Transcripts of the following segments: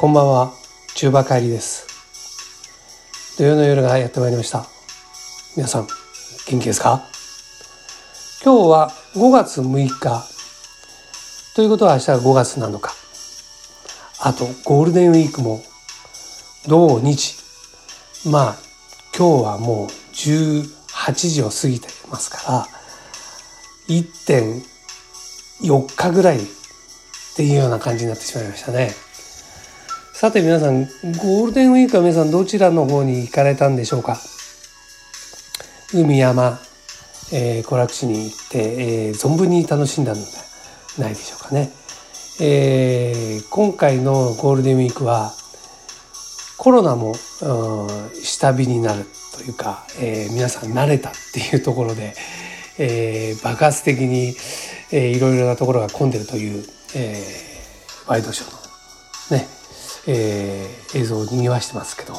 こんばんは、中馬帰りです。土曜の夜がやってまいりました。皆さん、元気ですか？今日は5月6日。ということは明日が5月7日。あと、ゴールデンウィークも、土日。まあ、今日はもう18時を過ぎてますから、1.4日ぐらいっていうような感じになってしまいましたね。さて皆さん、ゴールデンウィークは皆さんどちらの方に行かれたんでしょうか？海山、えー、行楽地に行って、えー、存分に楽しんだのではないでしょうかね。えー、今回のゴールデンウィークはコロナも下火になるというか、えー、皆さん慣れたっていうところで、えー、爆発的に、えー、いろいろなところが混んでるという、えー、ワイドショーのね、えー、映像を賑わしてますけど、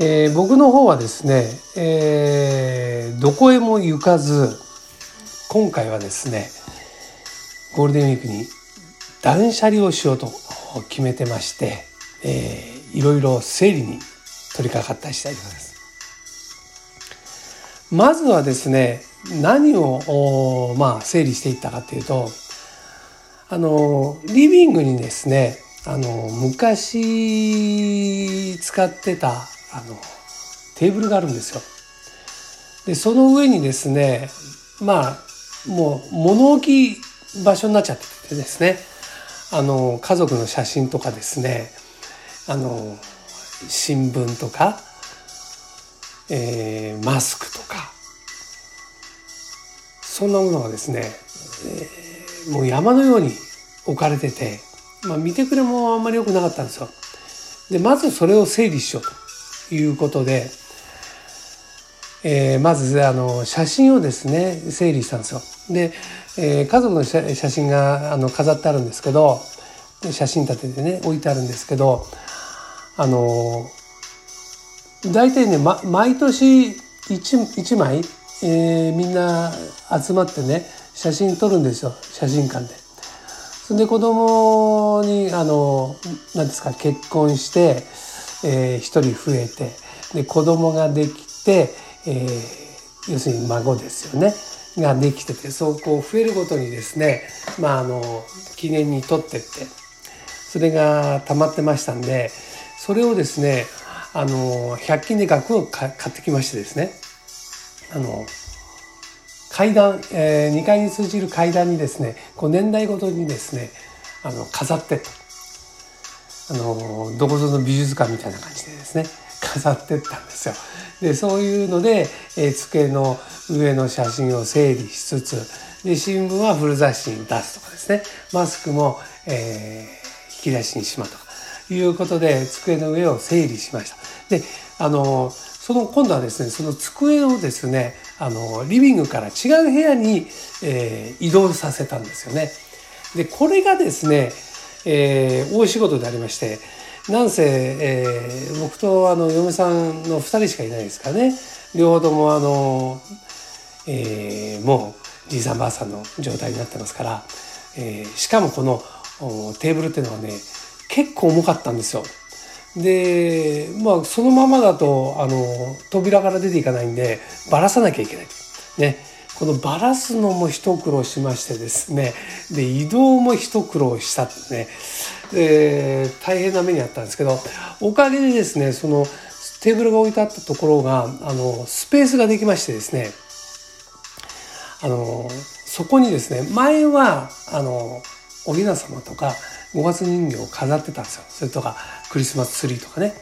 えー、僕の方はですね、えー、どこへも行かず今回はですねゴールデンウィークに断捨離をしようと決めてまして、えー、いろいろ整理に取り掛かったりしたいと思います。まずはですね何をまあ整理していったかというとあのリビングにですねあの昔使ってたあのテーブルがあるんですよ。でその上にですねまあもう物置場所になっちゃっててですねあの家族の写真とかですねあの新聞とか、えー、マスクとかそんなものがですね、えー、もう山のように置かれてて、まあ、見てくれもあんまり良くなかったんですよ。でまずそれを整理しようということで、えー、まずあの写真をですね整理したんですよ。で、えー、家族の写真があの飾ってあるんですけど写真立ててね置いてあるんですけどあの大体ね、ま、毎年 1, 1枚、えー、みんな集まってね写真撮るんですよ写真館で。そで子供にあの何ですか結婚して、えー、1人増えてで子供ができて、えー、要するに孫ですよね。ができててそうこう増えるごとにですねまああの記念に撮ってってそれが溜まってましたんでそれをですねあの100均で額を買ってきましてですね。あの階段、えー、2階に通じる階段にですねこう年代ごとにですねあの飾ってとあのどこぞの美術館みたいな感じでですね 飾ってったんですよ。でそういうので、えー、机の上の写真を整理しつつで新聞は古雑誌に出すとかですねマスクも、えー、引き出しにしまうとかいうことで机の上を整理しました。であのその今度はですねその机をですねあのリビングから違う部屋に、えー、移動させたんですよね。でこれがですね、えー、大仕事でありましてなんせ、えー、僕とあの嫁さんの2人しかいないですからね両方ともあの、えー、もうじいさんばあさんの状態になってますから、えー、しかもこのテーブルっていうのはね結構重かったんですよ。でまあそのままだとあの扉から出ていかないんでばらさなきゃいけない。ね。このバラすのも一苦労しましてですね。で移動も一苦労したってね。で大変な目にあったんですけどおかげでですねそのテーブルが置いてあったところがあのスペースができましてですね。あのそこにですね前はあのおひな様とか五月人形を飾ってたんですよ。それとかクリスマスツリーとかね。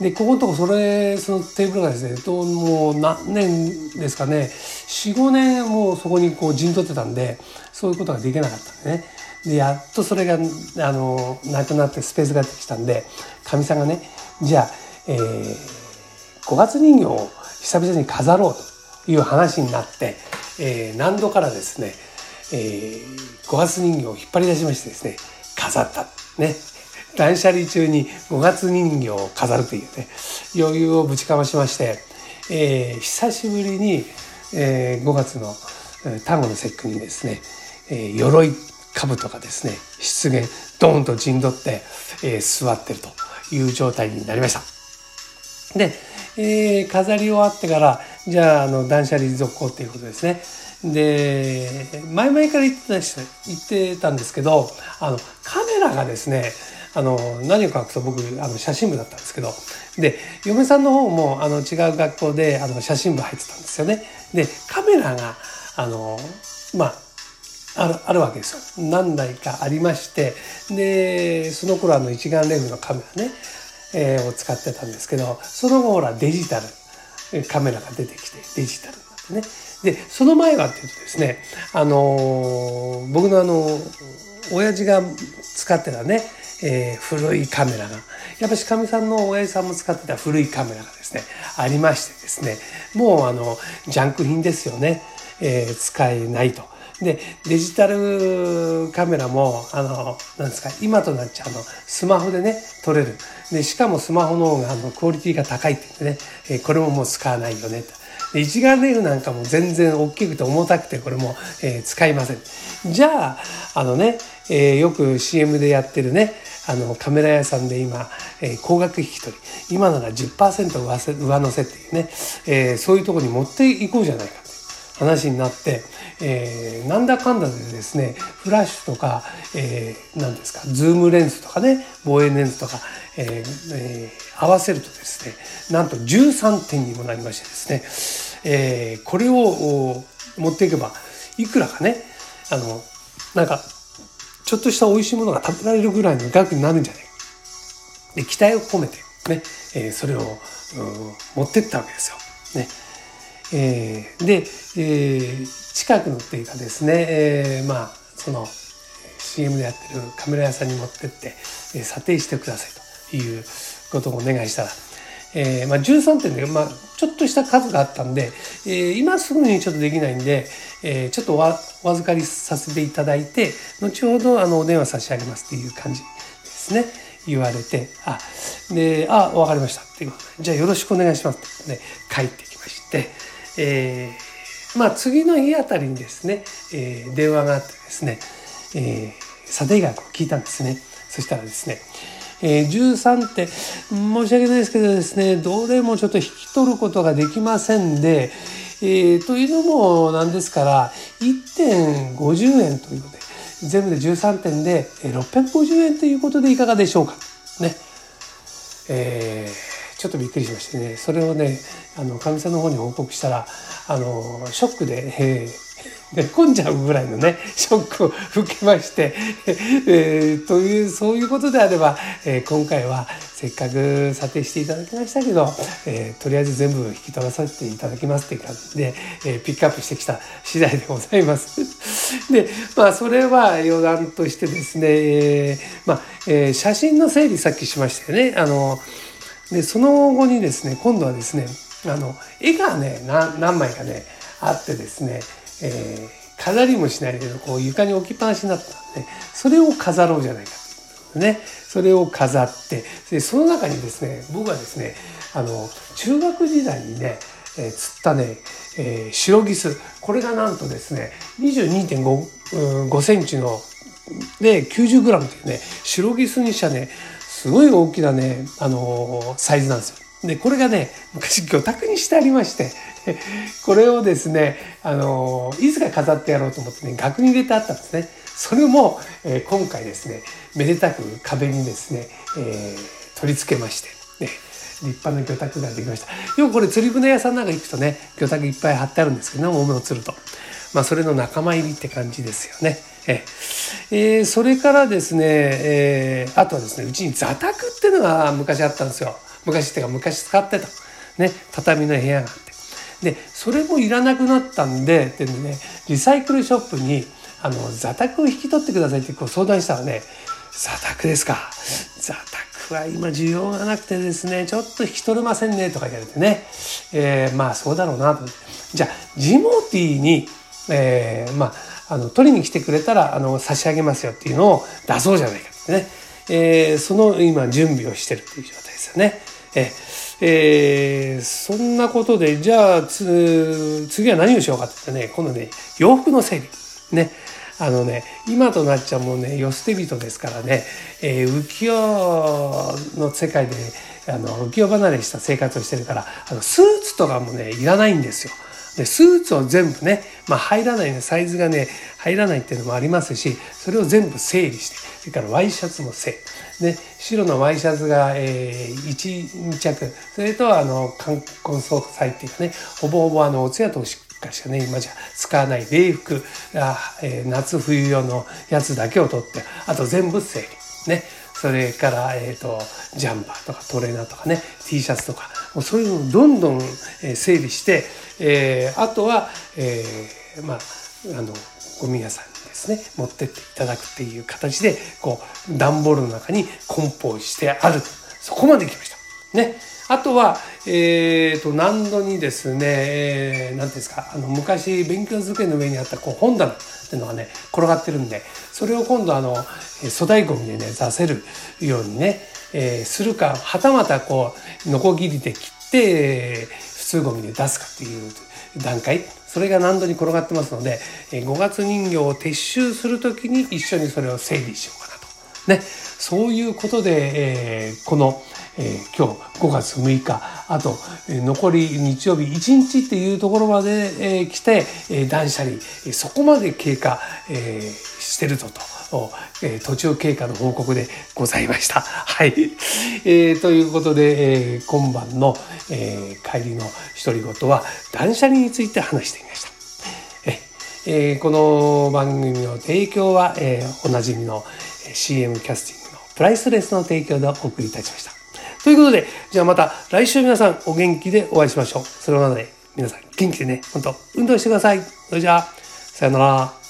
でここのとこそれそのテーブルがですねどうもう何年ですかね。45年もうそこにこう陣取ってたんでそういうことができなかったんでね。でやっとそれがあのなくなってスペースができたんでかみさんがねじゃあ、えー、五月人形を久々に飾ろうという話になって、えー、何度からですね、えー、五月人形を引っ張り出しましてですね飾ったね断捨離中に五月人形を飾るというね余裕をぶちかましまして、えー、久しぶりに、えー、5月の端午の節句にですね、えー、鎧兜がですね出現ドーンと陣取って、えー、座ってるという状態になりました。で、えー、飾り終わってからじゃああの断捨離続行っていうことですね。で前々から言ってた言ってたんですけどあのカメラがですねあの何を隠すと僕あの写真部だったんですけどで嫁さんの方もあの違う学校であの写真部入ってたんですよね。でカメラがあのまああるあるわけですよ。何台かありましてでその頃あの一眼レフのカメラね、えー、を使ってたんですけどその後ほらデジタルカメラが出てきてデジタルになってねでその前はっていうとですねあの僕のあの親父が使ってたね、えー、古いカメラがやっぱしかみさんの親父さんも使ってた古いカメラがですねありましてですねもうあのジャンク品ですよね、えー、使えないと。でデジタルカメラもあのなんですか今となっちゃうのスマホでね撮れるでしかもスマホの方があのクオリティが高いって言ってね、えー、これももう使わないよねと。一眼レフなんかも全然大きくて重たくてこれも、えー、使いません。じゃあ、あのね、えー、よく CM でやってるね、あのカメラ屋さんで今、えー、高額引き取り今なら10%上せ上乗せっていうね、え、そういうとこに持っていこうじゃないかという話になって、えー、なんだかんだでですねフラッシュとか、えー、何ですかズームレンズとかね望遠レンズとか、えーえー、合わせるとですねなんと13点にもなりましてですねえー、これを持っていけばいくらかねあのなんかちょっとした美味しいものが食べられるぐらいの額になるんじゃない？かで期待を込めてね、えー、それを持ってったわけですよ。ねえー、で、えー、近くのっていうかですね、えー、まあその CM でやってるカメラ屋さんに持ってって、えー、査定してくださいということをお願いしたらえー、まあ、13点で、まあ、ちょっとした数があったんで、えー、今すぐにちょっとできないんで、えー、ちょっとお預かりさせていただいて後ほどあのお電話差し上げますっていう感じですね。言われてあであ分かりましたっていう。ことじゃあよろしくお願いしますって帰ってきまして、えー、まあ次の日あたりにですね、えー、電話があってですね、えー、査定額を聞いたんですね。そしたらですねえー、13って申し訳ないですけどですねどれもちょっと引き取ることができませんで、えー、というのもなんですから1.50円ということで全部で13点で650円ということでいかがでしょうかね。えー、ちょっとびっくりしましてねそれをねあのかみさんの方に報告したらあのショックで、えー寝込んじゃうぐらいのねショックを受けまして、えー、というそういうことであれば、えー、今回はせっかく査定していただきましたけど、えー、とりあえず全部引き取らさせていただきますっていう感じで、えピックアップしてきた次第でございます。でまあそれは余談としてですね、えまあえ写真の整理さっきしましたよね。あのでその後にですね今度はですねあの絵がね何枚かねあってですねえー、飾りもしないけどこう床に置きっぱなしになったんでそれを飾ろうじゃないか。とね。それを飾ってでその中にですね僕はですねあの中学時代にね、えー、釣ったね、えー、白ギス。これがなんとですね22.5センチので 90g っていうね白ギスにしたねすごい大きなね、あのー、サイズなんですよ。でこれがね昔魚拓にしてありましてこれをですね、あのいつか飾ってやろうと思ってね、額に入れてあったんですね。それも、えー、今回ですね、めでたく壁にですね、えー、取り付けまして、ね、立派な魚拓ができました。よくこれ釣り船屋さんなんか行くとね、魚拓いっぱい貼ってあるんですけどね、大物を釣ると。まあ、それの仲間入りって感じですよね。ええー、それからですね、えー、あとはですね、うちに座卓っていうのが昔あったんですよ。昔っていうか昔使ってた。ね、畳の部屋があって。でそれもいらなくなったんででねリサイクルショップにあの座卓を引き取ってくださいってこう相談したらね座卓ですか座卓は今需要がなくてですねちょっと引き取れませんねとか言われてね、えー、まあそうだろうなとじゃあジモティーに、えー、まああの取りに来てくれたらあの差し上げますよっていうのを出そうじゃないかってね、えー、その今準備をしてるっていう状態ですよね。ええー、そんなことで、じゃあ、次は何をしようかって言ってね、今度ね、洋服の整理。ね。あのね今となっちゃもうね世捨て人ですからね、えー、浮世の世界であの浮世離れした生活をしてるからあのスーツとかもねいらないんですよ。でスーツを全部ね、まあ、入らないねサイズがね入らないっていうのもありますしそれを全部整理してそれからワイシャツも整理で白のワイシャツが、えー、12着。それとあの冠婚葬祭っていうかねほぼほぼあのお通夜としかしかね今じゃ使わない礼服。あ、えー、夏冬用のやつだけを取ってあと全部整理。ね。それから、えーと、ジャンパーとかトレーナーとかね T シャツとかもうそういうのをどんどん整理して、えー、あとは、えー、まああのゴミ屋さんにですね持ってっていただくっていう形でこう段ボールの中に梱包してあるそこまで来ました。ね。あとは、えー、と、難度にですね、えー、なんていうんですか、あの、昔、勉強机の上にあったこう本棚っていうのがね、転がってるんで、それを今度あの、粗大ゴミでね、出せるようにね、えー、するか、はたまたこう、ノコギリで切って、普通ゴミで出すかっていう段階、それが難度に転がってますので、5月人形を撤収する時に一緒にそれを整理しようかな。ね、そういうことで、えー、この、えー、今日5月6日あと、えー、残り日曜日1日っていうところまで、えー、来て、えー、断捨離、そこまで経過、えー、してるぞと。途中経過の報告でございました。はい。えー、ということで、えー、今晩の、えー、帰りの独り言は断捨離について話してみました。えー、この番組の提供は、えー、おなじみの CM キャスティングのプライスレスの提供でお送りいたしました。ということで、じゃあまた来週皆さんお元気でお会いしましょう。それまで皆さん元気でね、ほんと運動してください。それじゃあ、さよなら。